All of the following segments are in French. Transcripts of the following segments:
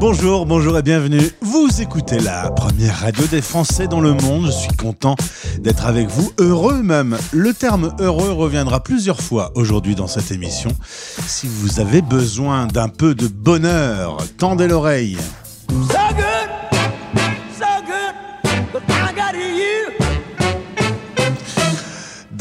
Bonjour, bonjour et bienvenue. Vous écoutez la première radio des Français dans le monde. Je suis content d'être avec vous, heureux même. Le terme heureux reviendra plusieurs fois aujourd'hui dans cette émission. Si vous avez besoin d'un peu de bonheur, tendez l'oreille.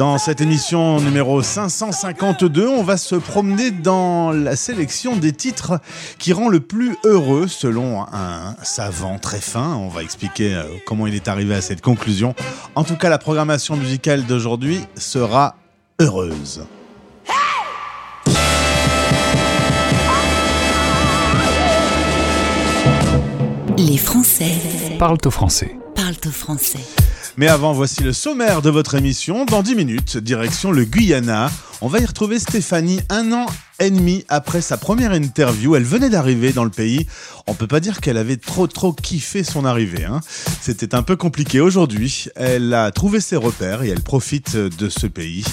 Dans cette émission numéro 552, on va se promener dans la sélection des titres qui rend le plus heureux selon un savant très fin. On va expliquer euh, comment il est arrivé à cette conclusion. En tout cas, la programmation musicale d'aujourd'hui sera heureuse. Les Français Parlent au français. parlent au français. Mais avant, voici le sommaire de votre émission. Dans 10 minutes, direction le Guyana. On va y retrouver Stéphanie un an et demi après sa première interview. Elle venait d'arriver dans le pays. On peut pas dire qu'elle avait trop trop kiffé son arrivée. hein. C'était un peu compliqué aujourd'hui. Elle a trouvé ses repères et elle profite de ce pays.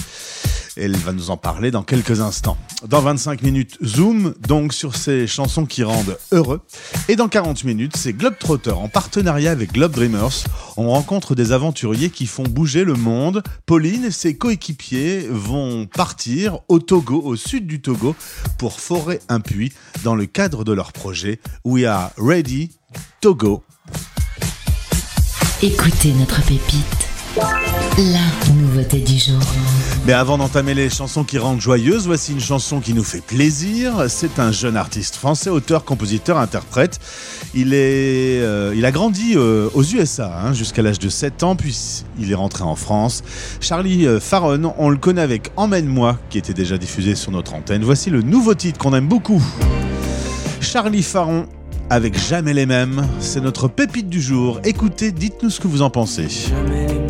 Elle va nous en parler dans quelques instants. Dans 25 minutes, Zoom, donc sur ces chansons qui rendent heureux. Et dans 40 minutes, c'est Globetrotter en partenariat avec Globe Dreamers. On rencontre des aventuriers qui font bouger le monde. Pauline et ses coéquipiers vont partir au Togo, au sud du Togo, pour forer un puits dans le cadre de leur projet We Are Ready Togo. Écoutez notre pépite. La nouveauté du jour. Mais avant d'entamer les chansons qui rendent joyeuses, voici une chanson qui nous fait plaisir. C'est un jeune artiste français, auteur, compositeur, interprète. Il, est, euh, il a grandi euh, aux USA hein, jusqu'à l'âge de 7 ans, puis il est rentré en France. Charlie euh, Faron, on le connaît avec Emmène-moi, qui était déjà diffusé sur notre antenne. Voici le nouveau titre qu'on aime beaucoup. Charlie Faron avec Jamais les mêmes. C'est notre pépite du jour. Écoutez, dites-nous ce que vous en pensez. Jamais les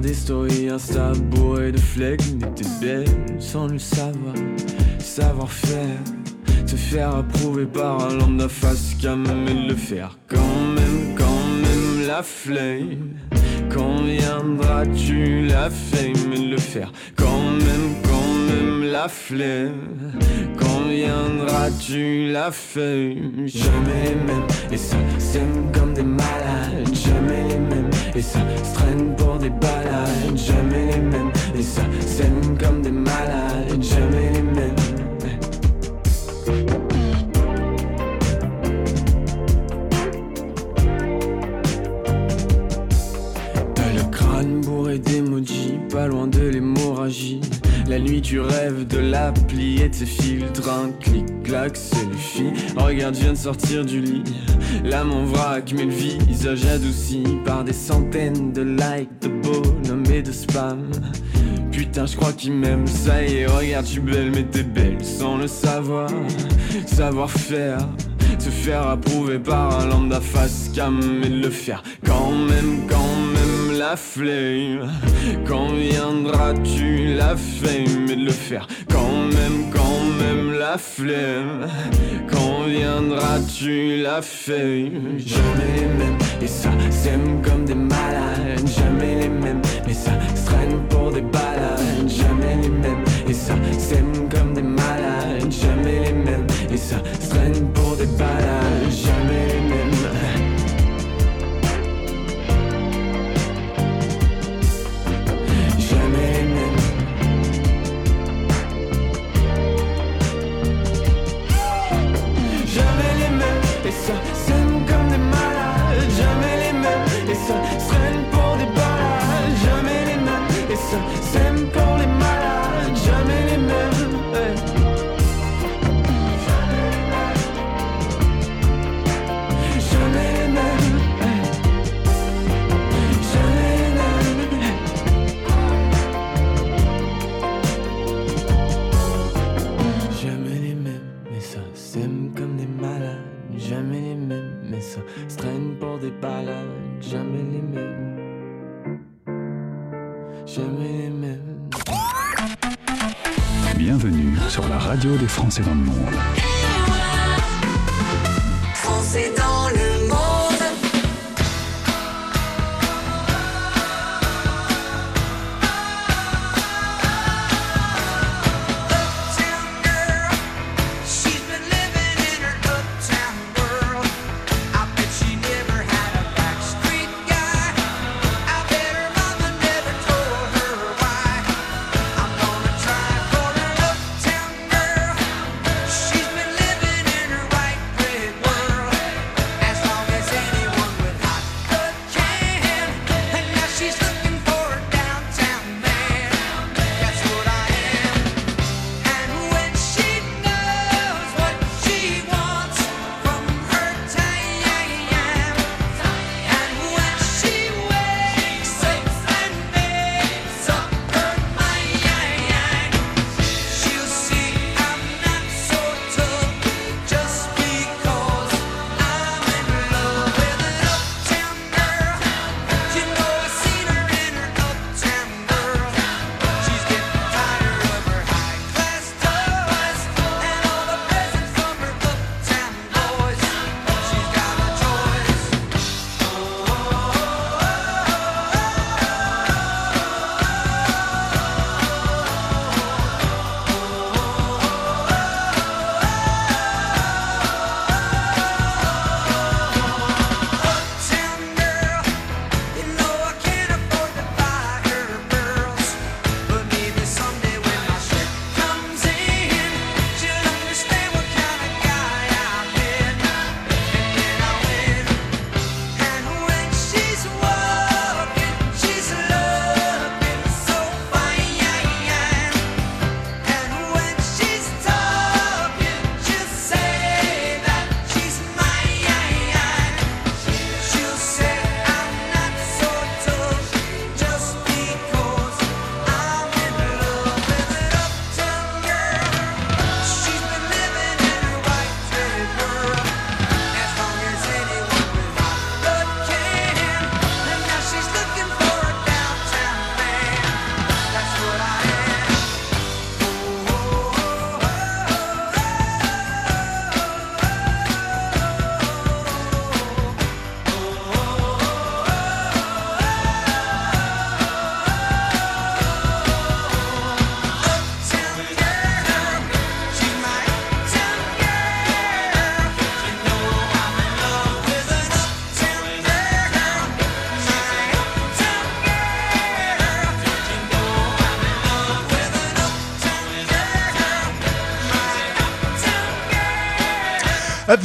des stories Insta bourrées de flegme. Mais t'es belle sans le savoir. Savoir faire. Te faire approuver par un lambda face cam et le faire quand même, quand même la flemme. Quand viendras-tu la et le faire? Quand même, quand même la flemme. Quand viendras-tu la fame Jamais les et ça s'aime comme des malades. Jamais les et ça se traîne pour des balades. Jamais les mêmes et ça s'aime comme des malades. Jamais les mêmes. D'emoji, pas loin de l'hémorragie. La nuit tu rêves de l'appli et de ses filtres, un clic-clac, c'est filles. Regarde, je viens de sortir du lit. L'âme en vrac, mais le visage adouci par des centaines de likes, de bonhommes et de spam. Putain, je crois qu'il m'aime, ça y est, regarde, suis belle, mais t'es belle sans le savoir. Savoir faire, se faire approuver par un lambda face cam et le faire quand même, quand même la flemme. Quand viendras-tu la fame et le faire? Quand même, quand même la flemme. Quand viendras-tu la fame Jamais les mêmes et ça s'aime comme des malades. Jamais les mêmes mais ça se traîne pour des balades. Jamais les mêmes et ça s'aime comme des malades. Jamais les mêmes et ça se traîne pour des balades. Jamais les mêmes et ça s'aime pour les malades. Jamais les mêmes. Jamais les mêmes. Jamais les mêmes. Jamais les mêmes, mais ça s'aime comme des malades. Jamais les mêmes, mais ça se traîne pour des balades, jamais les mêmes. Bienvenue sur la radio des Français dans le monde.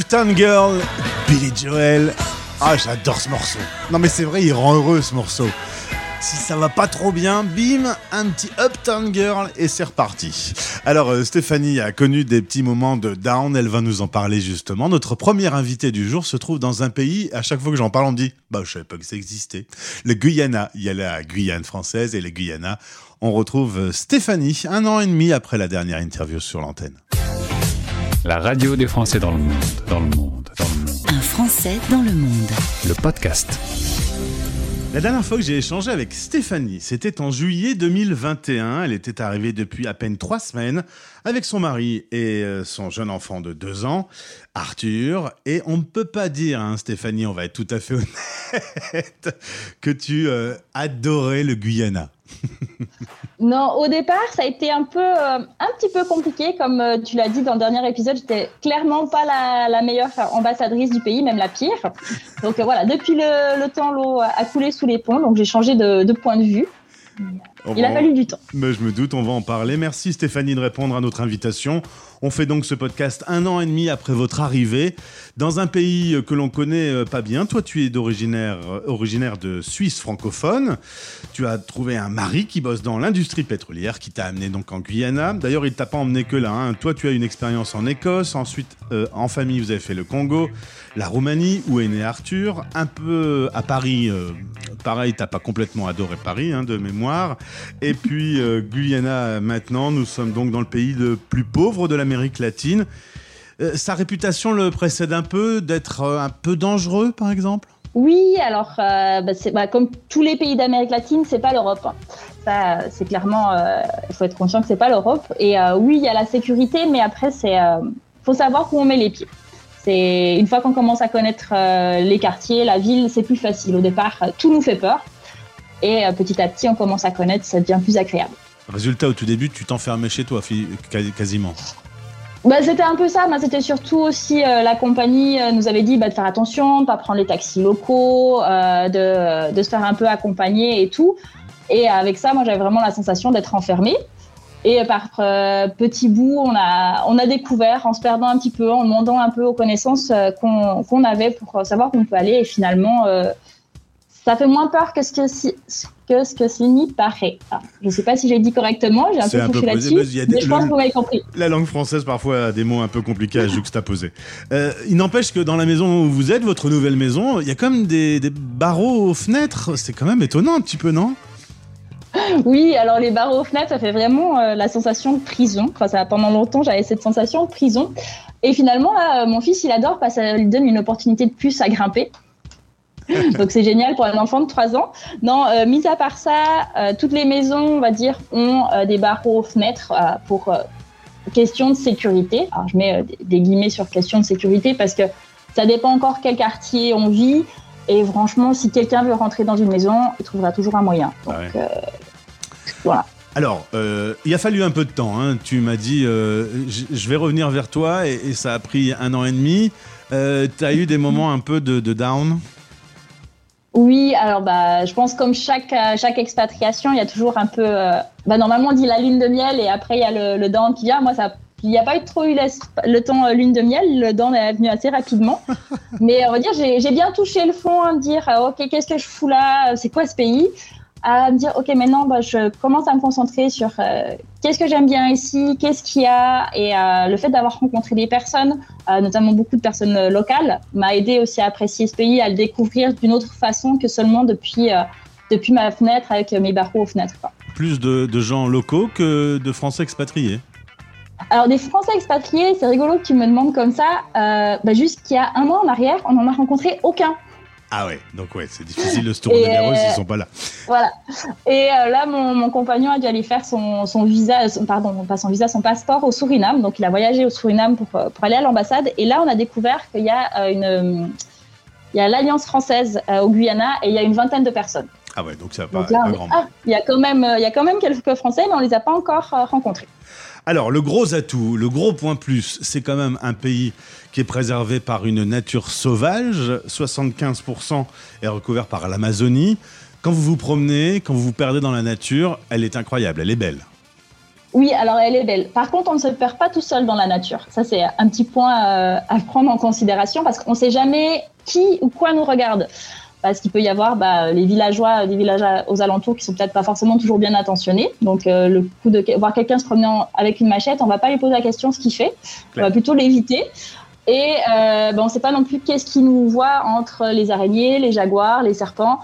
My uptown girl. Uptown Girl, Billy Joel. Ah, j'adore ce morceau. Non, mais c'est vrai, il rend heureux ce morceau. Si ça va pas trop bien, bim, un petit Uptown Girl et c'est reparti. Alors, euh, Stéphanie a connu des petits moments de down, elle va nous en parler justement. Notre première invitée du jour se trouve dans un pays, à chaque fois que j'en parle, on me dit Bah, je savais pas que ça existait. Le Guyana. Il y a la Guyane française et le Guyana. On retrouve euh, Stéphanie, un an et demi après la dernière interview sur l'antenne. La radio des Français dans le monde, dans le monde, dans le monde. Un Français dans le monde. Le podcast. La dernière fois que j'ai échangé avec Stéphanie, c'était en juillet 2021. Elle était arrivée depuis à peine trois semaines avec son mari et euh, son jeune enfant de deux ans, Arthur. Et on ne peut pas dire, hein, Stéphanie, on va être tout à fait honnête, que tu euh, adorais le Guyana. Non, au départ, ça a été un peu, euh, un petit peu compliqué, comme euh, tu l'as dit dans le dernier épisode. J'étais clairement pas la, la meilleure ambassadrice du pays, même la pire. Donc euh, voilà, depuis le, le temps, l'eau a coulé sous les ponts, donc j'ai changé de, de point de vue. On Il a fallu du temps. Mais je me doute, on va en parler. Merci Stéphanie de répondre à notre invitation. On fait donc ce podcast un an et demi après votre arrivée dans un pays que l'on connaît euh, pas bien. Toi, tu es d'originaire euh, originaire de Suisse francophone. Tu as trouvé un mari qui bosse dans l'industrie pétrolière, qui t'a amené donc en Guyana. D'ailleurs, il t'a pas emmené que là. hein. Toi, tu as une expérience en Écosse. Ensuite, euh, en famille, vous avez fait le Congo, la Roumanie, où est né Arthur. Un peu à Paris. euh, pareil, t'as pas complètement adoré Paris, hein, de mémoire. Et puis Guyana maintenant, nous sommes donc dans le pays le plus pauvre de l'Amérique latine. Euh, sa réputation le précède un peu d'être euh, un peu dangereux, par exemple? Oui, alors, euh, bah, c'est- bah, comme tous les pays d'Amérique latine, c'est pas l'Europe. hein. Ça, c'est clairement, euh, il faut être conscient que c'est pas l'Europe. Et euh, oui, il y a la sécurité, mais après, c'est, euh, faut savoir où on met les pieds. C'est une fois qu'on commence à connaître euh, les quartiers, la ville, c'est plus facile. Au départ, euh, tout nous fait peur, et euh, petit à petit, on commence à connaître, ça devient plus agréable. Résultat, au tout début, tu t'enfermais chez toi, quasiment. Bah, c'était un peu ça, mais c'était surtout aussi euh, la compagnie euh, nous avait dit bah, de faire attention, de pas prendre les taxis locaux, euh, de, de se faire un peu accompagner et tout. Et avec ça, moi j'avais vraiment la sensation d'être enfermée. Et par euh, petits bouts, on a, on a découvert en se perdant un petit peu, en demandant un peu aux connaissances euh, qu'on qu'on avait pour savoir où on peut aller. Et finalement, euh, ça fait moins peur que ce que, si- que, ce que ce n'y paraît. Ah, je sais pas si j'ai dit correctement, j'ai un peu touché là-dessus, mais je pense que vous m'avez compris. La langue française, parfois, a des mots un peu compliqués à juxtaposer. Euh, il n'empêche que dans la maison où vous êtes, votre nouvelle maison, il y a quand même des, des barreaux aux fenêtres. C'est quand même étonnant un petit peu, non? Oui, alors les barreaux aux fenêtres, ça fait vraiment euh, la sensation de prison. Enfin, ça, pendant longtemps, j'avais cette sensation de prison. Et finalement, là, euh, mon fils, il adore parce que ça lui donne une opportunité de plus à grimper. Donc c'est génial pour un enfant de 3 ans. Non, euh, mis à part ça, euh, toutes les maisons, on va dire, ont euh, des barreaux aux fenêtres pour question de sécurité. Alors je mets des- guillemets sur question de sécurité parce que ça dépend encore quel quartier on vit. Et franchement, si quelqu'un veut rentrer dans une maison, il trouvera toujours un moyen. Donc, Ah ouais. voilà. Alors, euh, il a fallu un peu de temps. hein. Tu m'as dit, euh, je vais revenir vers toi, et, et ça a pris un an et demi. Euh, tu as eu des moments un peu de, de down? Oui, alors bah, je pense comme chaque, euh, chaque expatriation, il y a toujours un peu. euh, bah, normalement, on dit la lune de miel et après, il y a le, le down qui vient. Moi, ça. Il n'y a pas eu trop eu le temps euh, lune de miel, le down est venu assez rapidement. Mais on va dire, j'ai bien touché le fond à me dire, ok, qu'est-ce que je fous là? C'est quoi ce pays? À me dire, ok, maintenant, bah, je commence à me concentrer sur euh, qu'est-ce que j'aime bien ici, qu'est-ce qu'il y a. Et euh, le fait d'avoir rencontré des personnes, euh, notamment beaucoup de personnes locales, m'a aidé aussi à apprécier ce pays, à le découvrir d'une autre façon que seulement depuis, depuis ma fenêtre avec mes barreaux aux fenêtres. quoi. Plus de, de gens locaux que de Français expatriés. Alors, des Français expatriés, c'est rigolo que tu me demandes comme ça. Euh, bah, Jusqu'il y a un mois en arrière, on n'en a rencontré aucun. Ah ouais, donc ouais, c'est difficile de se tourner vers eux euh, s'ils sont pas là. Voilà. Et euh, là, mon, mon compagnon a dû aller faire son, son visa, son- pardon, pas son visa, son passeport au Suriname. Donc, il a voyagé au Suriname pour, euh, pour aller à l'ambassade. Et là, on a découvert qu'il y a euh, une, euh, il y a l'Alliance française euh, au Guyana et il y a une vingtaine de personnes. Ah ouais, donc ça va pas, Donc là, pas on est- grand ah, il y a quand même, euh, il y a quand même quelques Français, mais on les a pas encore euh, rencontrés. Alors, le gros atout, le gros point plus, c'est quand même un pays qui est préservé par une nature sauvage. 75% est recouvert par l'Amazonie. Quand vous vous promenez, quand vous vous perdez dans la nature, elle est incroyable, elle est belle. Oui, alors elle est belle. Par contre, on ne se perd pas tout seul dans la nature. Ça, c'est un petit point euh, à prendre en considération parce qu'on ne sait jamais qui ou quoi nous regarde. Parce qu'il peut y avoir bah, les villageois, des villages aux alentours qui sont peut-être pas forcément toujours bien attentionnés. Donc, euh, le coup de voir quelqu'un se promener en- avec une machette, on va pas lui poser la question ce qu'il fait. On va plutôt l'éviter. Et euh, bah, on ne sait pas non plus qu'est-ce qui nous voit entre les araignées, les jaguars, les serpents.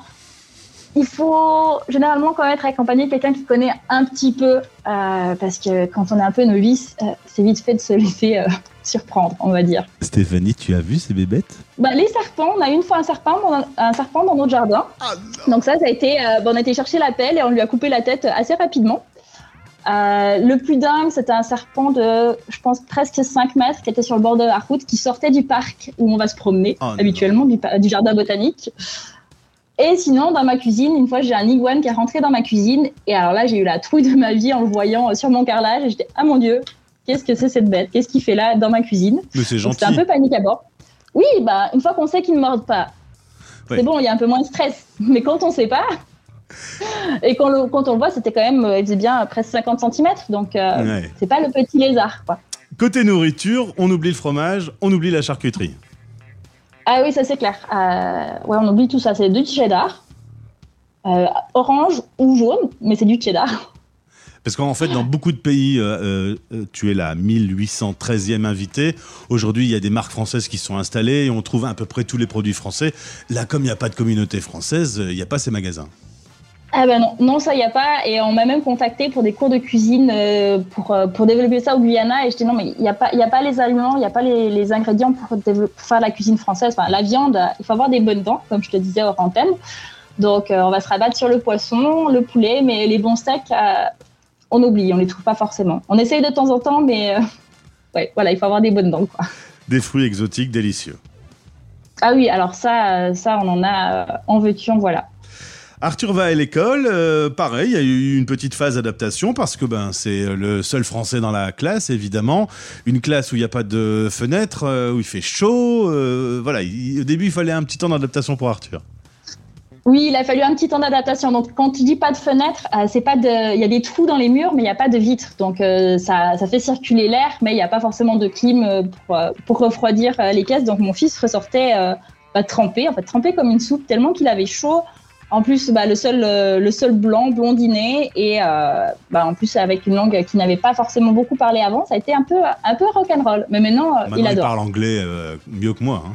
Il faut généralement quand même être accompagné de quelqu'un qui connaît un petit peu, euh, parce que quand on est un peu novice, euh, c'est vite fait de se laisser euh, surprendre, on va dire. Stéphanie, tu as vu ces bébêtes? Bah, les serpents, on a une fois un serpent dans, un serpent dans notre jardin. Donc ça, ça a été, euh, bah, on a été chercher la pelle et on lui a coupé la tête assez rapidement. Euh, le plus dingue, c'était un serpent de, je pense, presque 5 mètres qui était sur le bord de la route, qui sortait du parc où on va se promener Oh habituellement, du jardin botanique. Et sinon, dans ma cuisine, une fois, j'ai un iguane qui est rentré dans ma cuisine. Et alors là, j'ai eu la trouille de ma vie en le voyant euh, sur mon carrelage. Et j'étais, ah mon Dieu, qu'est-ce que c'est cette bête? Qu'est-ce qu'il fait là dans ma cuisine? Mais c'est gentil. c'était un peu panique à bord. Oui, bah, une fois qu'on sait qu'ils ne mordent pas, Ouais. c'est bon, il y a un peu moins de stress. Mais quand on ne sait pas, et quand, le- quand on le voit, c'était quand même, euh, il faisait bien presque 50 cm, donc euh, Ouais. c'est pas le petit lézard. Quoi. Côté nourriture, on oublie le fromage, on oublie la charcuterie. Ah oui, ça c'est clair. Euh, ouais, on oublie tout ça. C'est du cheddar, euh, orange ou jaune, mais c'est du cheddar. Parce qu'en fait, dans beaucoup de pays, euh, tu es la 1813e invité. Aujourd'hui, il y a des marques françaises qui sont installées et on trouve à peu près tous les produits français. Là, comme il n'y a pas de communauté française, il n'y a pas ces magasins. Ah ben non, non ça y a pas. Et on m'a même contacté pour des cours de cuisine euh, pour, euh, pour développer ça au Guyana. Et je dis non, mais il n'y a, pas- y a pas les aliments, il n'y a pas les, les ingrédients pour, faire la cuisine française. Enfin, la viande, il faut avoir des bonnes dents, comme je te disais hors antenne. Donc euh, on va se rabattre sur le poisson, le poulet, mais les bons steaks, euh, on oublie, on les trouve pas forcément. On essaye de temps en temps, mais ouais, voilà, il faut avoir des bonnes dents. Quoi. Des fruits exotiques délicieux. Ah oui, alors ça, ça on en a en veux-tu, en voilà. Arthur va à l'école, euh, pareil, il y a eu une petite phase d'adaptation parce que ben c'est le seul français dans la classe, évidemment. Une classe où il n'y a pas de fenêtre, euh, où il fait chaud. euh, voilà, il- au début, il fallait un petit temps d'adaptation pour Arthur. Oui, il a fallu un petit temps d'adaptation. Donc, quand tu dis pas de fenêtre, euh, c'est pas de. Il y a des trous dans les murs, mais il n'y a pas de vitres. Donc, euh, ça, ça fait circuler l'air, mais il n'y a pas forcément de clim euh, pour, euh, refroidir euh, les caisses. Donc, mon fils ressortait euh, bah, trempé, en fait, trempé comme une soupe, tellement qu'il avait chaud. En plus, bah, le seul, euh, le seul blanc, blondiné, et euh, bah, en plus avec une langue qui n'avait pas forcément beaucoup parlé avant, ça a été un peu, un peu rock'n'roll. Mais maintenant, euh, Maintenant, il il, adore. parle anglais mieux que moi. hein.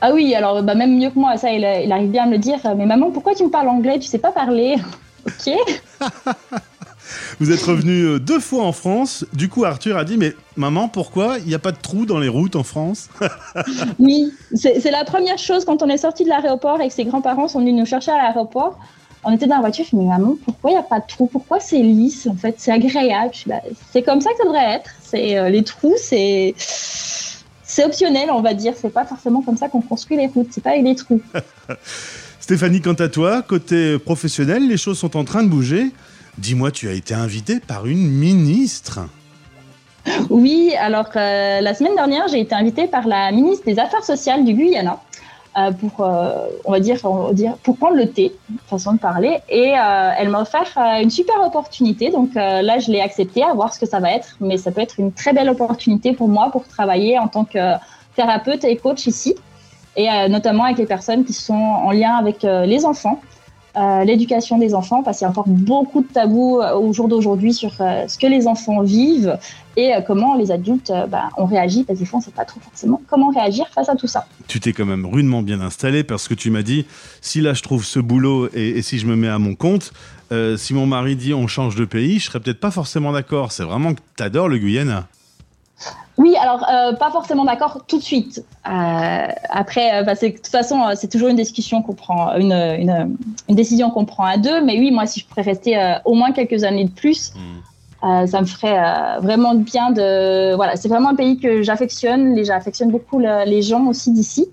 Ah oui, alors bah, même mieux que moi, ça, il, il arrive bien à me le dire. Mais maman, pourquoi tu me parles anglais? Tu sais pas parler Ok. Vous êtes revenu euh, deux fois en France. Du coup, Arthur a dit Mais maman, pourquoi il n'y a pas de trous dans les routes en France Oui, c'est la première chose quand on est sorti de l'aéroport et que ses grands-parents sont venus nous chercher à l'aéroport. On était dans la voiture, je me suis dit, mais maman, pourquoi il n'y a pas de trous? Pourquoi c'est lisse En fait, c'est agréable. Bah, c'est comme ça que ça devrait être. C'est euh, les trous, c'est c'est optionnel, on va dire. C'est pas forcément comme ça qu'on construit les routes. C'est pas avec les trous. Stéphanie, quant à toi, côté professionnel, les choses sont en train de bouger. Dis-moi, tu as été invitée par une ministre. Oui, alors euh, la semaine dernière, j'ai été invitée par la ministre des Affaires sociales du Guyana euh, pour, euh, on va dire, pour prendre le thé, façon de parler. Et elle m'a offert une super opportunité. Donc là, je l'ai accepté, à voir ce que ça va être. Mais ça peut être une très belle opportunité pour moi pour travailler en tant que thérapeute et coach ici. Et notamment avec les personnes qui sont en lien avec les enfants. Euh, l'éducation des enfants, parce qu'il y a encore beaucoup de tabous euh, au jour d'aujourd'hui sur euh, ce que les enfants vivent et comment les adultes bah, on réagit, parce que des fois on ne sait pas trop forcément comment réagir face à tout ça. Tu t'es quand même rudement bien installé parce que tu m'as dit si là je trouve ce boulot et, si je me mets à mon compte, si mon mari dit on change de pays, je serais peut-être pas forcément d'accord. C'est vraiment que t'adores le Guyana. Oui, alors euh, pas forcément d'accord tout de suite. Euh, après, euh, bah, de toute façon, c'est toujours une discussion qu'on prend, une, une, une décision qu'on prend à deux. Mais oui, moi, si je pourrais rester euh, au moins quelques années de plus, euh, ça me ferait vraiment bien de. Voilà, c'est vraiment un pays que j'affectionne. J'affectionne beaucoup le- les gens aussi d'ici.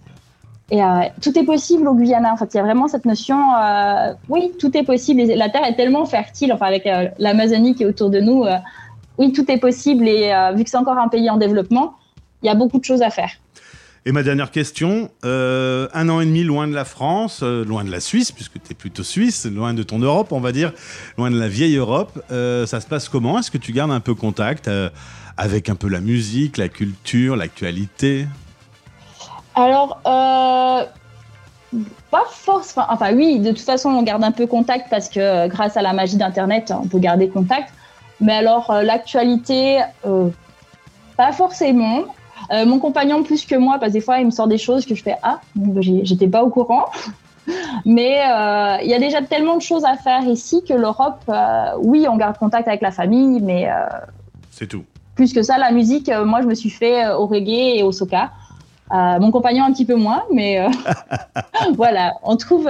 Et tout est possible au Guyana. En fait, il y a vraiment cette notion. oui, tout est possible. La terre est tellement fertile. Enfin, avec l'Amazonie qui est autour de nous. Oui, tout est possible. Et euh, vu que c'est encore un pays en développement, il y a beaucoup de choses à faire. Et ma dernière question, euh, un an et demi loin de la France, euh, loin de la Suisse, puisque tu es plutôt suisse, loin de ton Europe, on va dire, loin de la vieille Europe, euh, ça se passe comment? Est-ce que tu gardes un peu contact avec un peu la musique, la culture, l'actualité? Alors, pas forcément. Enfin, oui, de toute façon, on garde un peu contact parce que grâce à la magie d'Internet, on peut garder contact. Mais alors, euh, l'actualité, euh, pas forcément. Euh, mon compagnon plus que moi, parce que des fois, il me sort des choses que je fais Ah, bah, j'étais pas au courant. Mais euh, il y a déjà tellement de choses à faire ici que l'Europe, euh, oui, on garde contact avec la famille, mais euh, C'est tout. plus que ça, la musique, moi, je me suis fait au reggae et au soca. Mon compagnon un petit peu moins, mais voilà, on trouve.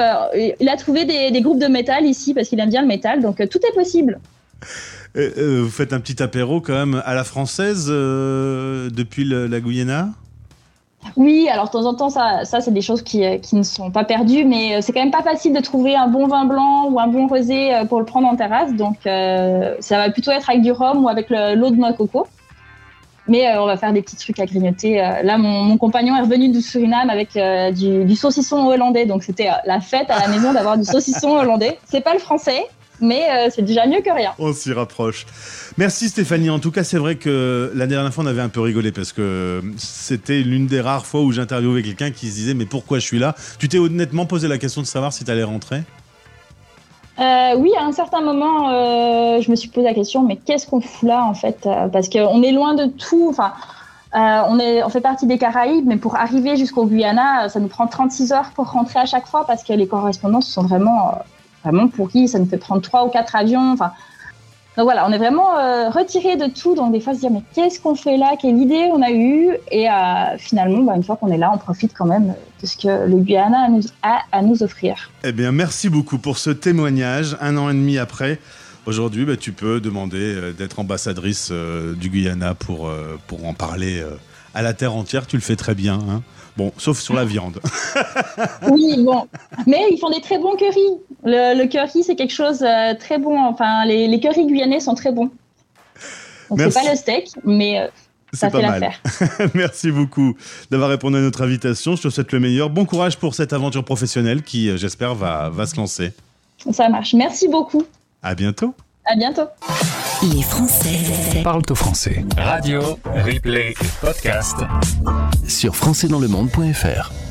il a trouvé des, des groupes de métal ici parce qu'il aime bien le métal, donc tout est possible. Euh, euh, vous faites un petit apéro quand même à la française euh, depuis la Guyana? Oui, alors de temps en temps, ça, ça c'est des choses qui, ne sont pas perdues, mais c'est quand même pas facile de trouver un bon vin blanc ou un bon rosé pour le prendre en terrasse, donc ça va plutôt être avec du rhum ou avec le- l'eau de noix coco. Mais on va faire des petits trucs à grignoter. Là, mon, compagnon est revenu du Suriname avec du, du saucisson hollandais, donc c'était la fête à la maison d'avoir du saucisson hollandais. C'est pas le français, mais euh, c'est déjà mieux que rien. On s'y rapproche. Merci Stéphanie. En tout cas, c'est vrai que la dernière fois, on avait un peu rigolé parce que c'était l'une des rares fois où j'interviewais quelqu'un qui se disait Mais pourquoi je suis là? Tu t'es honnêtement posé la question de savoir si tu allais rentrer? Euh, oui, à un certain moment, euh, je me suis posé la question, mais qu'est-ce qu'on fout là en fait? Parce qu'on est loin de tout. Enfin, euh, on, est, on fait partie des Caraïbes, mais pour arriver jusqu'au Guyana, ça nous prend 36 heures pour rentrer à chaque fois parce que les correspondances sont vraiment vraiment pourri. Ça nous fait prendre trois ou quatre avions. Enfin, donc voilà, on est vraiment euh, retiré de tout. Donc des fois, se dire mais qu'est-ce qu'on fait là? Quelle idée on a eue? Et euh, finalement, bah, une fois qu'on est là, on profite quand même de ce que le Guyana a, à nous offrir. Eh bien, merci beaucoup pour ce témoignage. Un an et demi après, aujourd'hui, bah, tu peux demander euh, d'être ambassadrice euh, du Guyana pour, pour en parler à la terre entière. Tu le fais très bien. hein. Bon, sauf sur la viande. Oui, bon. Mais ils font des très bons currys. Le, le curry, c'est quelque chose euh, très bon. Enfin, les, les currys guyanais sont très bons. C'est pas le steak, mais euh, ça C'est pas mal. l'affaire. Merci beaucoup d'avoir répondu à notre invitation. Je te souhaite le meilleur. Bon courage pour cette aventure professionnelle qui, euh, j'espère, va, va se lancer. Ça marche. Merci beaucoup. À bientôt. À bientôt. Les Français Parle au français. Radio, replay, podcast. sur françaisdanslemonde.fr.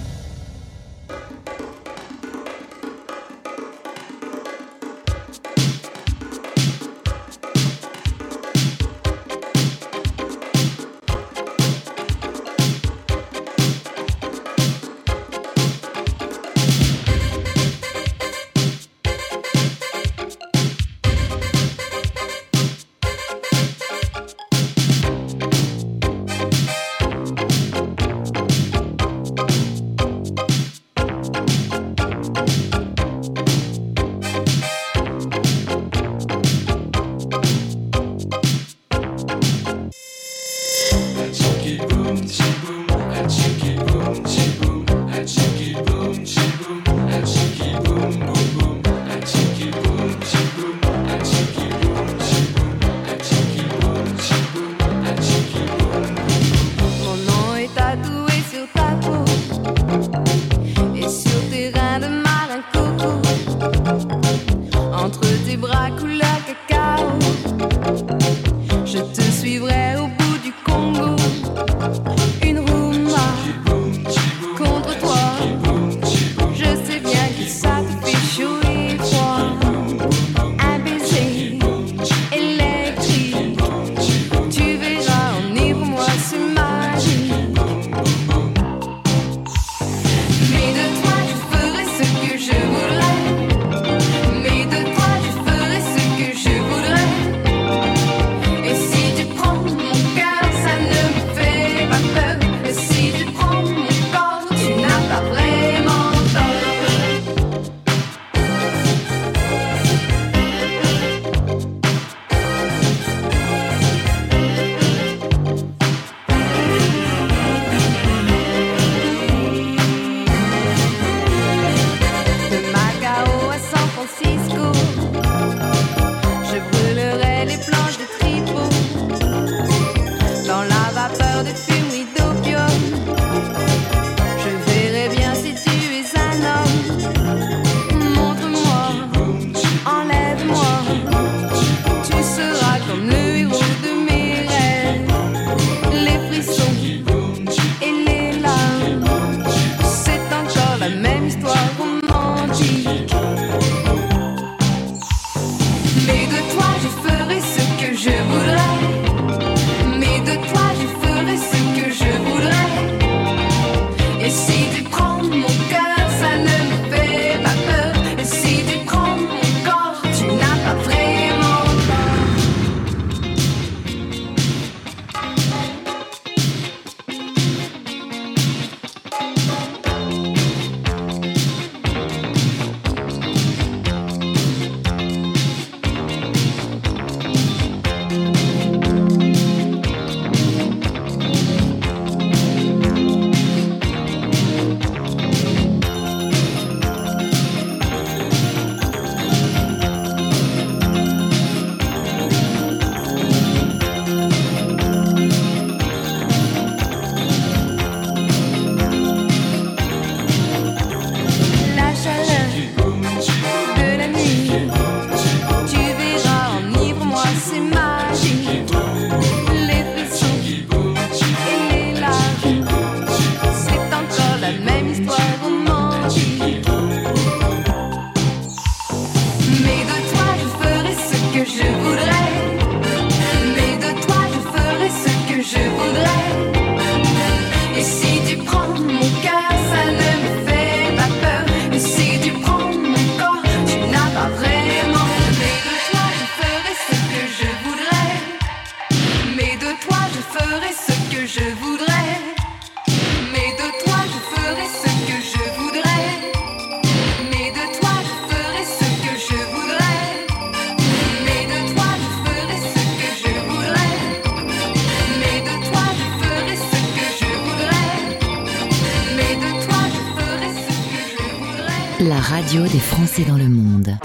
radio des Français dans le monde.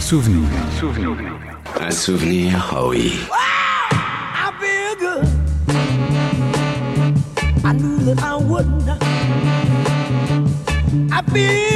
Souvenir. Un souvenir, oh oui. I feel good. I knew that I wouldn't. I feel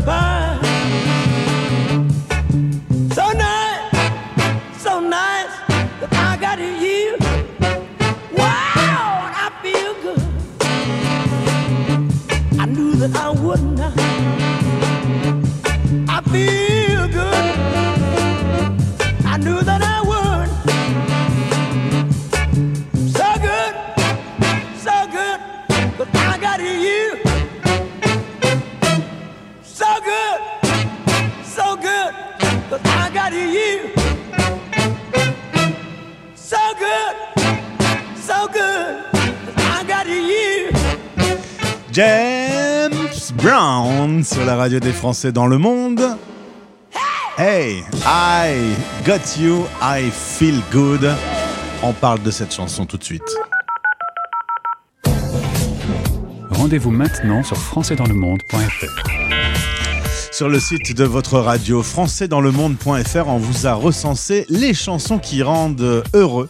by. Sur la radio des Français dans le monde. Hey, I got you, I feel good. On parle de cette chanson tout de suite. Rendez-vous maintenant sur françaisdanslemonde.fr. Sur le site de votre radio françaisdanslemonde.fr, on vous a recensé les chansons qui rendent heureux.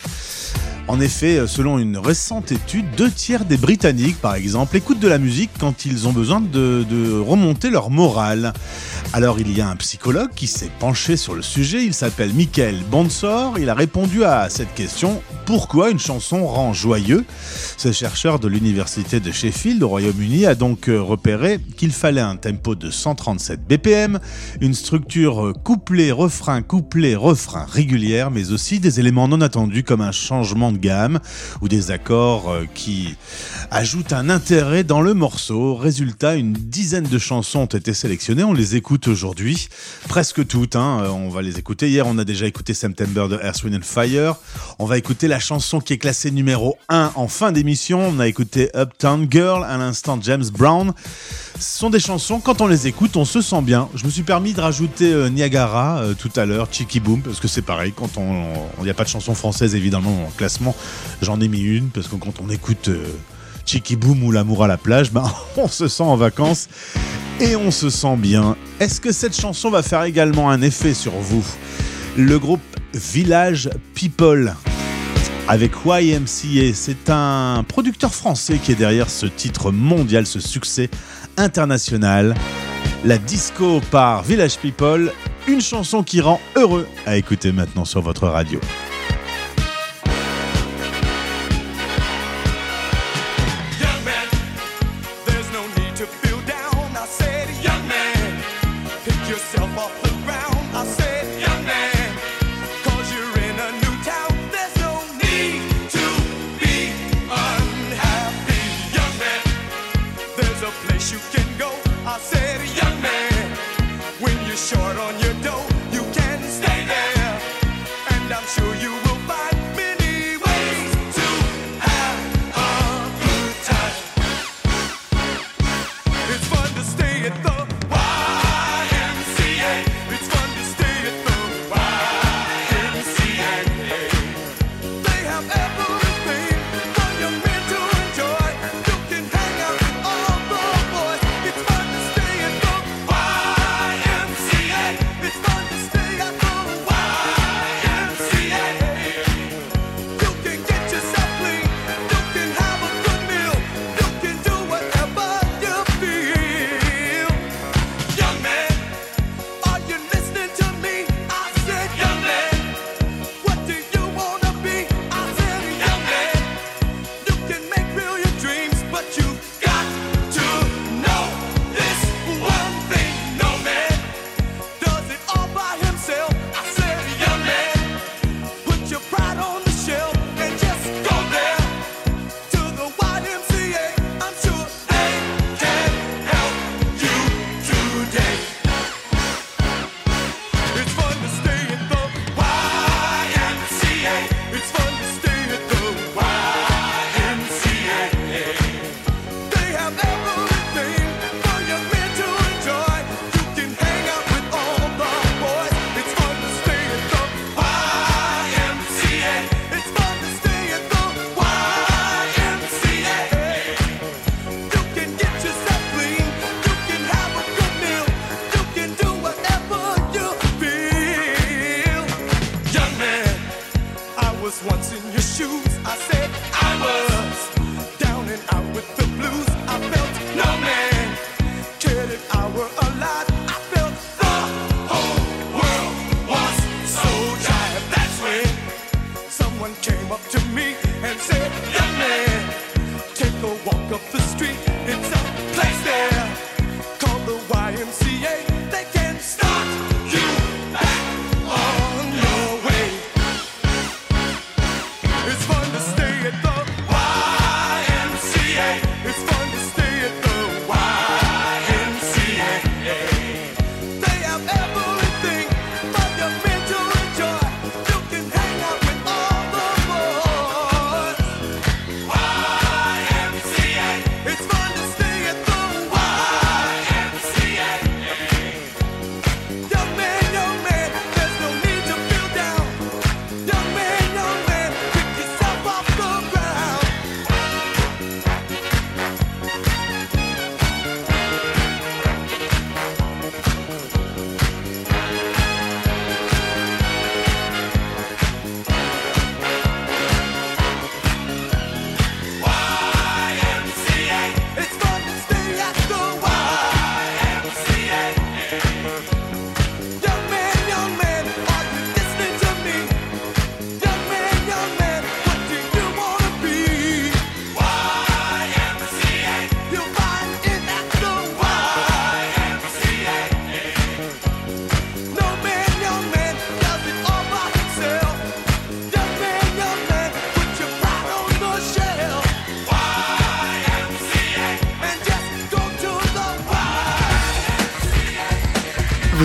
En effet, selon une récente étude, deux tiers des Britanniques, par exemple, écoutent de la musique quand ils ont besoin de, remonter leur morale. Alors il y a un psychologue qui s'est penché sur le sujet, il s'appelle Michael Bonsor, il a répondu à cette question, pourquoi une chanson rend joyeux? Ce chercheur de l'université de Sheffield au Royaume-Uni a donc euh, repéré qu'il fallait un tempo de 137 BPM, une structure euh, couplet-refrain, couplet-refrain régulière, mais aussi des éléments non attendus comme un changement de gamme ou des accords euh, qui ajoutent un intérêt dans le morceau. Résultat, une dizaine de chansons ont été sélectionnées, on les écoute aujourd'hui, presque toutes, hein. Euh, on va les écouter. Hier, on a déjà écouté September de Earth, Wind and Fire. On va écouter la chanson qui est classée numéro 1 en fin d'émission. On a écouté Uptown Girl, à l'instant James Brown. Ce sont des chansons, quand on les écoute, on se sent bien. Je me suis permis de rajouter euh, Niagara euh, tout à l'heure, Cheeky Boom, parce que c'est pareil, quand on... N'y a pas de chanson française évidemment le classement, j'en ai mis une, parce que quand on écoute Cheeky Boom ou L'amour à la plage, ben, on se sent en vacances et on se sent bien. Est-ce que cette chanson va faire également un effet sur vous? Le groupe Village People avec YMCA, c'est un producteur français qui est derrière ce titre mondial, ce succès international. La disco par Village People, une chanson qui rend heureux à écouter maintenant sur votre radio. Place you can go. I said, young man, when you're short on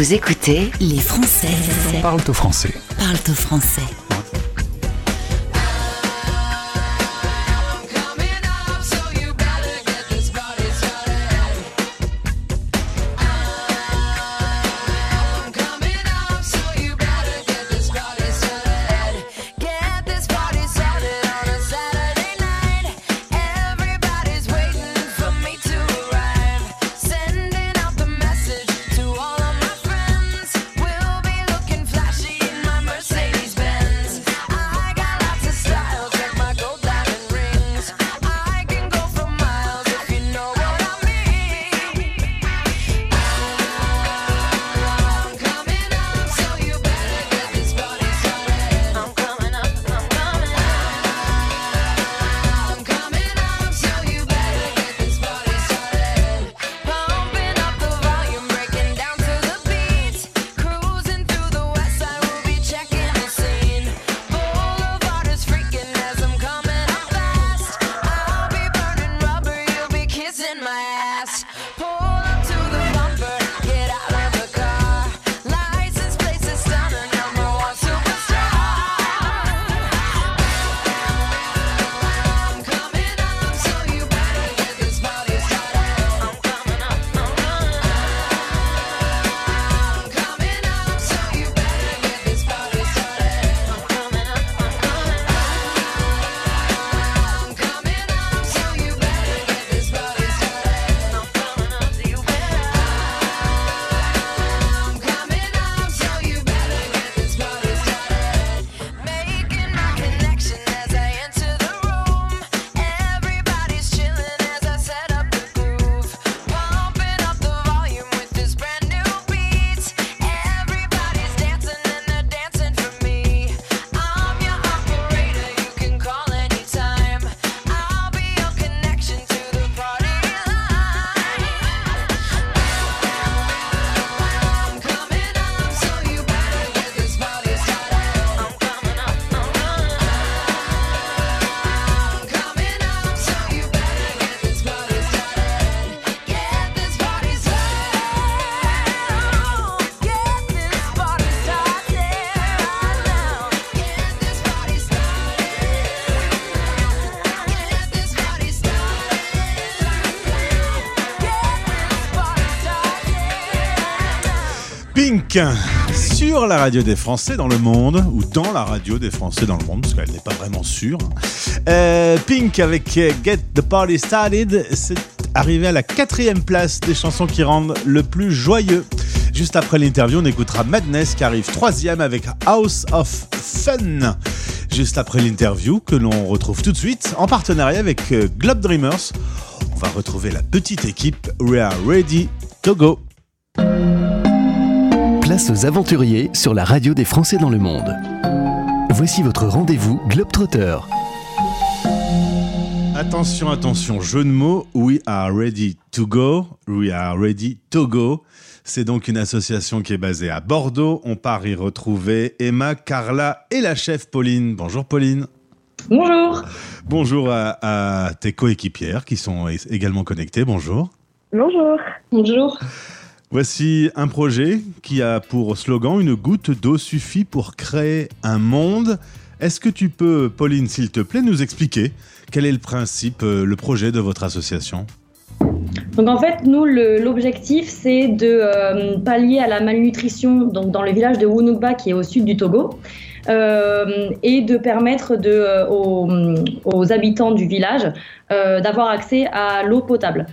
Vous écoutez les Français. Parle au français. Parle au français. Sur la radio des Français dans le monde ou dans la radio des Français dans le monde parce qu'elle n'est pas vraiment sûre. Euh, Pink avec euh, Get the Party Started, c'est arrivé à la quatrième place des chansons qui rendent le plus joyeux. Juste après l'interview, on écoutera Madness qui arrive troisième avec House of Fun. Juste après l'interview que l'on retrouve tout de suite en partenariat avec euh, Globe Dreamers, on va retrouver la petite équipe We Are Ready to Go. Place aux aventuriers sur la radio des Français dans le monde. Voici votre rendez-vous Globetrotter. Attention, attention, jeu de mots, We Are Ready to Go, We Are Ready to Go. C'est donc une association qui est basée à Bordeaux. On part y retrouver Emma, Carla et la chef Pauline. Bonjour Pauline. Bonjour. Bonjour à, à tes coéquipières qui sont également connectées. Bonjour. Bonjour. Bonjour. Voici un projet qui a pour slogan Une goutte d'eau suffit pour créer un monde. Est-ce que tu peux, Pauline, s'il te plaît, nous expliquer quel est le principe, euh, le projet de votre association? Donc en fait, nous, l'objectif, c'est de euh, pallier à la malnutrition donc dans le village de Wunugba, qui est au sud du Togo, euh, et de permettre aux, habitants du village d'avoir accès à l'eau potable.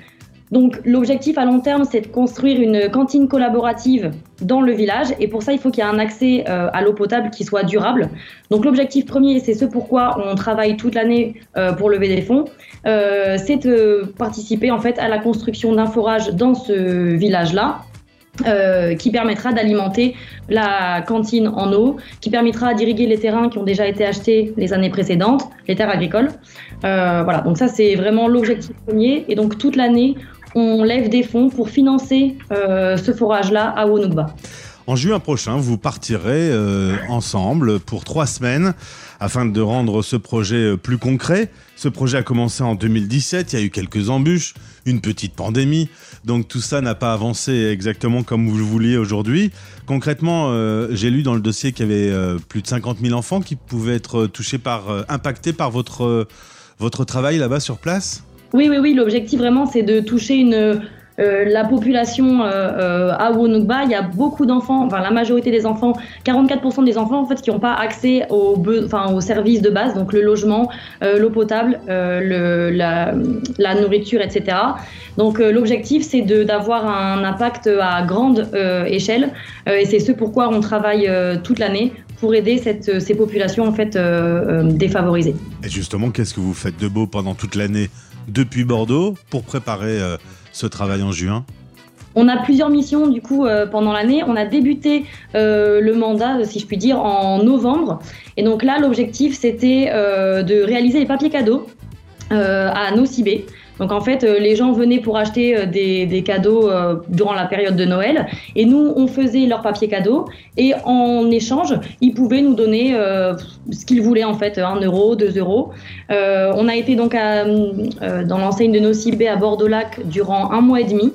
Donc l'objectif à long terme, c'est de construire une cantine collaborative dans le village et pour ça, il faut qu'il y ait un accès euh, à l'eau potable qui soit durable. Donc l'objectif premier, c'est ce pourquoi on travaille toute l'année euh, pour lever des fonds, euh, c'est de participer en fait à la construction d'un forage dans ce village-là. qui permettra d'alimenter la cantine en eau, qui permettra d'irriguer les terrains qui ont déjà été achetés les années précédentes, les terres agricoles. Voilà, donc ça c'est vraiment l'objectif premier. Et donc toute l'année, on lève des fonds pour financer euh, ce forage-là à Wonugba. En juin prochain, vous partirez euh, ensemble pour trois semaines afin de rendre ce projet euh, plus concret. Ce projet a commencé en 2017, il y a eu quelques embûches, une petite pandémie, donc tout ça n'a pas avancé exactement comme vous le vouliez aujourd'hui. Concrètement, j'ai lu dans le dossier qu'il y avait plus de 50 000 enfants qui pouvaient être touchés par, impactés par votre, votre travail là-bas sur place Oui, oui, oui, l'objectif vraiment c'est de toucher une, euh, la population euh, euh, à Wonugba. Il y a beaucoup d'enfants, enfin la majorité des enfants, 44% des enfants en fait qui n'ont pas accès aux, enfin, aux services de base, donc le logement, euh, l'eau potable, euh, la, nourriture, etc. Donc l'objectif c'est d'avoir un impact à grande échelle et c'est ce pourquoi on travaille toute l'année pour aider cette, ces populations en fait défavorisées. Et justement, qu'est-ce que vous faites de beau pendant toute l'année? Depuis Bordeaux pour préparer euh, ce travail en juin On a plusieurs missions du coup euh, pendant l'année. On a débuté euh, le mandat, si je puis dire, en novembre. Et donc là, l'objectif, c'était de réaliser les papiers cadeaux à Nocibé. Donc en fait, euh, les gens venaient pour acheter euh, des, des cadeaux euh, durant la période de Noël. Et nous, on faisait leurs papiers cadeaux. Et en échange, ils pouvaient nous donner ce qu'ils voulaient en fait, 1 euro, 2 euros. On a été donc dans l'enseigne de Nocibé à Bordeaux-Lac durant un mois et demi.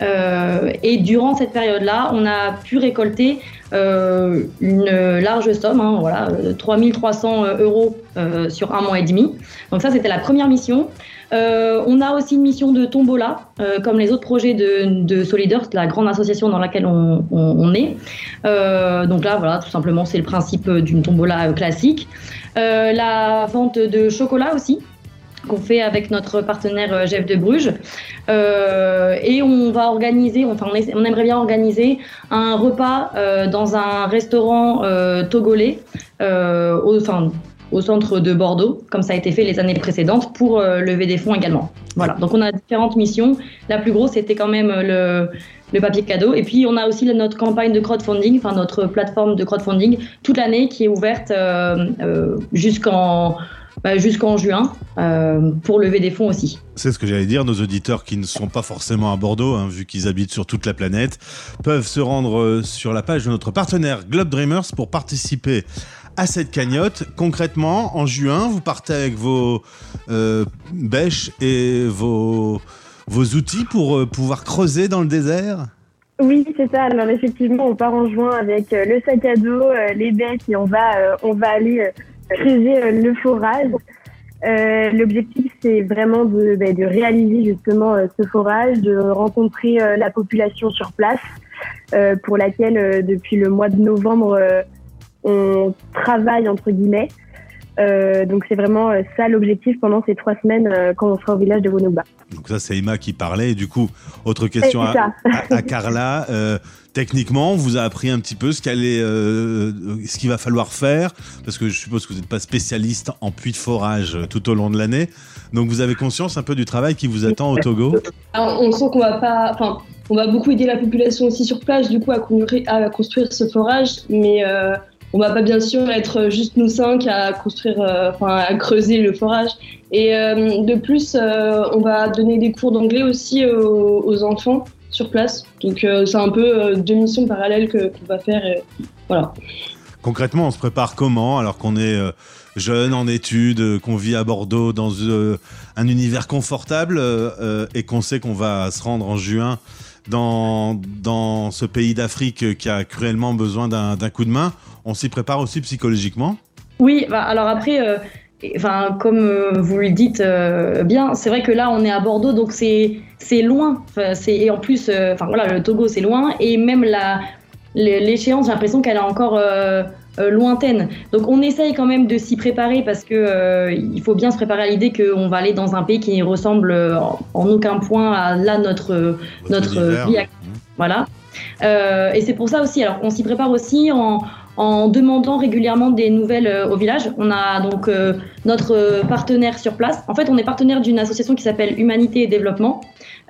Euh, et durant cette période-là, on a pu récolter euh, une large somme, hein, voilà, euh, 3300 euros euh, sur un mois et demi. Donc ça, c'était la première mission. On a aussi une mission de tombola, comme les autres projets de, de Soliders, la grande association dans laquelle on, on- est. Donc là, voilà, tout simplement, c'est le principe d'une tombola classique. La vente de chocolat aussi qu'on fait avec notre partenaire euh, Jeff de Bruges. Euh, et on va organiser, enfin on, aimerait bien organiser un repas euh, dans un restaurant euh, togolais euh, au, enfin, au centre de Bordeaux, comme ça a été fait les années précédentes, pour euh, lever des fonds également. Voilà, donc on a différentes missions. La plus grosse, c'était quand même le, le papier cadeau. Et puis on a aussi notre campagne de crowdfunding, enfin notre plateforme de crowdfunding toute l'année qui est ouverte euh, euh, jusqu'en bah, jusqu'en juin euh, pour lever des fonds aussi. C'est ce que j'allais dire, nos auditeurs qui ne sont pas forcément à Bordeaux, hein, vu qu'ils habitent sur toute la planète, peuvent se rendre euh, sur la page de notre partenaire Globe Dreamers pour participer à cette cagnotte. Concrètement, en juin, vous partez avec vos euh, bêches et vos, vos outils pour euh, pouvoir creuser dans le désert? Oui, c'est ça. Alors effectivement, on part en juin avec le sac à dos, les bêtes et on va, on va aller creuser euh, le forage. Euh, L'objectif, c'est vraiment de, ben, réaliser justement euh, ce forage, de rencontrer la population sur place pour laquelle depuis le mois de novembre on travaille entre guillemets. Euh, donc c'est vraiment euh, ça l'objectif pendant ces trois semaines euh, quand on sera au village de Wonoba. Donc ça, c'est Emma qui parlait. Et du coup, autre question à, ça. à- à Carla. Euh, techniquement, on vous a appris un petit peu ce qu'elle est, euh, ce qu'il va falloir faire, parce que je suppose que vous n'êtes pas spécialiste en puits de forage tout au long de l'année. Donc vous avez conscience un peu du travail qui vous attend au Togo? Alors, on sent qu'on va pas, enfin, on va beaucoup aider la population aussi sur place, du coup, à construire, à construire ce forage, mais euh, on va pas bien sûr être juste nous cinq à construire, euh, à creuser le forage. Et euh, de plus, euh, on va donner des cours d'anglais aussi aux, enfants sur place. Donc, euh, c'est un peu euh, deux missions parallèles que qu'on va faire. voilà. Concrètement, on se prépare comment alors qu'on est euh, jeune en études, euh, qu'on vit à Bordeaux dans euh, un univers confortable euh, euh, et qu'on sait qu'on va se rendre en juin dans, dans ce pays d'Afrique qui a cruellement besoin d'un coup de main? On s'y prépare aussi psychologiquement Oui, bah, alors après, euh, enfin, comme euh, vous le dites euh, bien, c'est vrai que là, on est à Bordeaux, donc c'est c'est loin. Enfin, c'est- et en plus, enfin voilà, le Togo, c'est loin. Et même l'échéance, j'ai l'impression qu'elle est encore lointaine. Donc on essaye quand même de s'y préparer parce que euh, il faut bien se préparer à l'idée qu'on va aller dans un pays qui ressemble en, en aucun point à là notre notre univers. vie actuelle. Voilà. Euh, et c'est pour ça aussi, alors on s'y prépare aussi en, en demandant régulièrement des nouvelles euh, au village. On a donc euh, notre euh, partenaire sur place. En fait, on est partenaire d'une association qui s'appelle Humanité et Développement,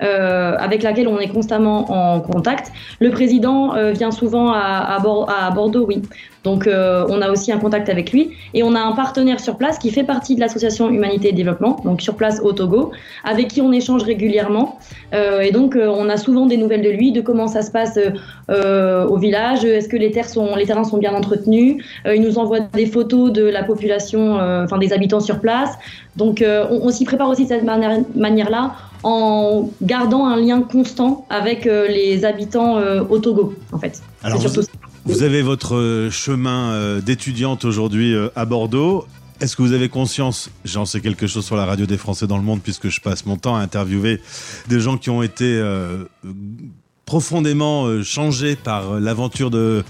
euh, avec laquelle on est constamment en contact. Le président euh, vient souvent à, à, Bor- à Bordeaux, oui. Donc euh, on a aussi un contact avec lui. Et on a un partenaire sur place qui fait partie de l'association Humanité et Développement, donc sur place au Togo, avec qui on échange régulièrement. Euh, et donc euh, on a souvent des nouvelles de lui, de comment ça se passe euh, au village, est-ce que les, terres sont, les terrains sont bien entretenus? Il nous envoie des photos de la population, enfin des habitants sur place. Donc on, on s'y prépare aussi de cette manière- manière-là en gardant un lien constant avec euh, les habitants euh, au Togo, en fait. Alors vous, avez votre euh, chemin d'étudiante aujourd'hui à Bordeaux. Est-ce que vous avez conscience, j'en sais quelque chose sur la radio des Français dans le monde puisque je passe mon temps à interviewer des gens qui ont été euh, profondément changés par l'aventure de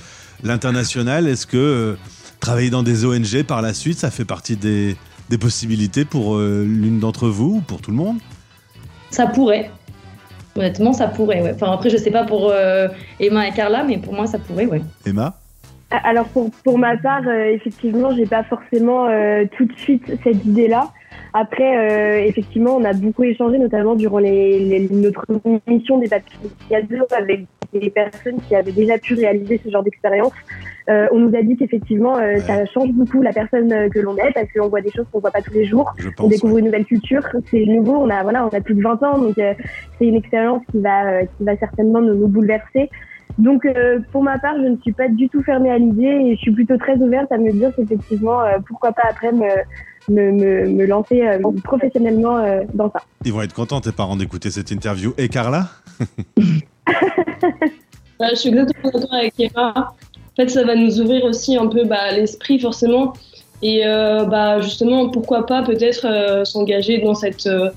l'international? Est-ce que euh, travailler dans des ONG par la suite, ça fait partie des, des possibilités pour euh, l'une d'entre vous ou pour tout le monde? Ça pourrait. Honnêtement, ça pourrait, ouais. Enfin, après, je sais pas pour euh, Emma et Carla, mais pour moi, ça pourrait, ouais. Emma Alors pour, pour ma part, euh, effectivement, j'ai pas forcément euh, tout de suite cette idée-là. Après, euh, effectivement, on a beaucoup échangé, notamment durant les, les- notre mission des papiers avec des personnes qui avaient déjà pu réaliser ce genre d'expérience. Euh, on nous a dit qu'effectivement, euh, ça change beaucoup la personne euh, que l'on est parce qu'on voit des choses qu'on voit pas tous les jours. on découvre une nouvelle culture. C'est nouveau. On a voilà, on a plus de 20 ans, donc euh, c'est une expérience qui va euh, qui va certainement nous, nous bouleverser. Donc, euh, pour ma part, je ne suis pas du tout fermée à l'idée et je suis plutôt très ouverte à me dire qu'effectivement, euh, pourquoi pas après me, me, me, me lancer euh, professionnellement euh, dans ça. Ils vont être contents, tes parents, d'écouter cette interview. Et Carla? Ouais, je suis exactement d'accord avec Emma. En fait, ça va nous ouvrir aussi un peu bah, l'esprit, forcément. Et euh, bah, justement, pourquoi pas peut-être euh, s'engager dans, cette, euh,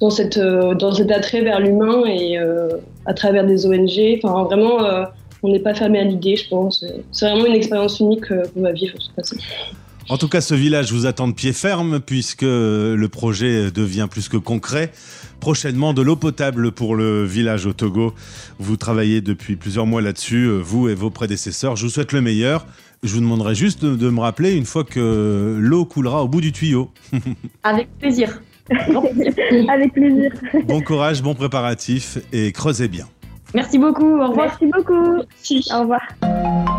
dans, cette, euh, dans cet attrait vers l'humain et euh, à travers des ONG. Enfin, vraiment, euh, on n'est pas fermé à l'idée, je pense. C'est vraiment une expérience unique euh, qu'on va vivre. de toute façon. En tout cas, ce village vous attend de pied ferme puisque le projet devient plus que concret. Prochainement, de l'eau potable pour le village au Togo. Vous travaillez depuis plusieurs mois là-dessus, euh, vous et vos prédécesseurs. Je vous souhaite le meilleur. Je vous demanderai juste de, de me rappeler une fois que l'eau coulera au bout du tuyau. Avec plaisir. Avec plaisir. bon courage, bon préparatif et creusez bien. Merci beaucoup. Au revoir. Merci beaucoup. Au revoir.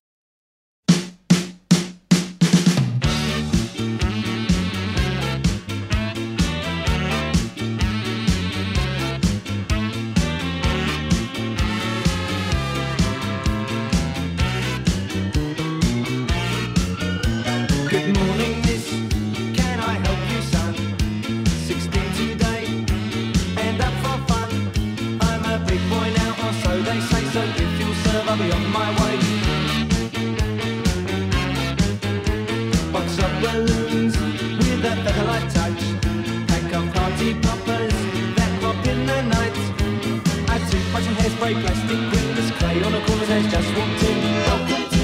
Mariona Coleman is just one in. Welcome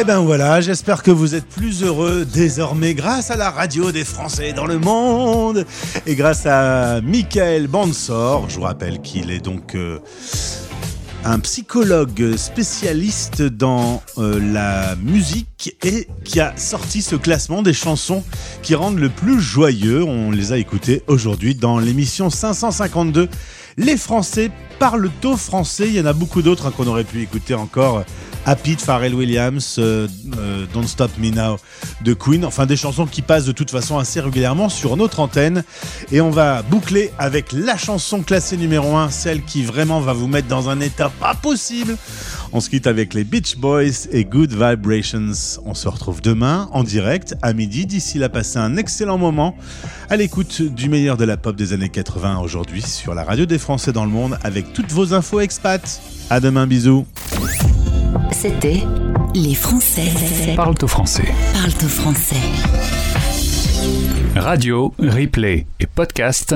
Eh ben voilà, j'espère que vous êtes plus heureux désormais grâce à la radio des Français dans le monde et grâce à Michael Bansor. Je vous rappelle qu'il est donc euh, un psychologue spécialiste dans euh, la musique et qui a sorti ce classement des chansons qui rendent le plus joyeux. On les a écoutées aujourd'hui dans l'émission 552. Les Français parlent au français. Il y en a beaucoup d'autres hein, qu'on aurait pu écouter encore. Happy de Pharrell Williams, euh, euh, Don't Stop Me Now de Queen, enfin des chansons qui passent de toute façon assez régulièrement sur notre antenne. Et on va boucler avec la chanson classée numéro 1, celle qui vraiment va vous mettre dans un état pas possible. On se quitte avec les Beach Boys et Good Vibrations. On se retrouve demain en direct à midi. D'ici là, passez un excellent moment à l'écoute du meilleur de la pop des années 80 aujourd'hui sur la radio des Français dans le monde avec toutes vos infos expats. À demain, bisous. C'était Les Français Parle au français. parlent au français. Radio, replay et podcast.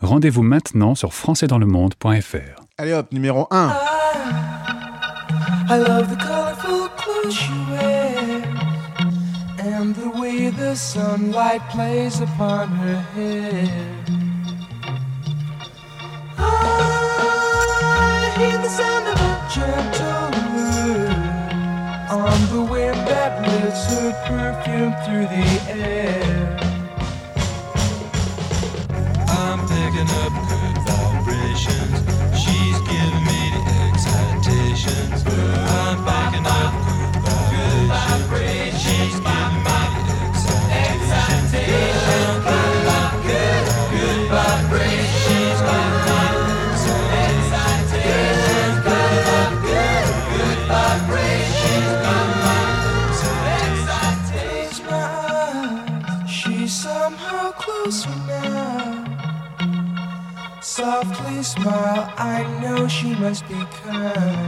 Rendez-vous maintenant sur françaisdanslemonde.fr. Allez hop, numéro 1. I love the colorful clothes she wears and the way the sunlight plays upon her hair. Her perfume through the air. I'm picking up Smile, I know she must be kind.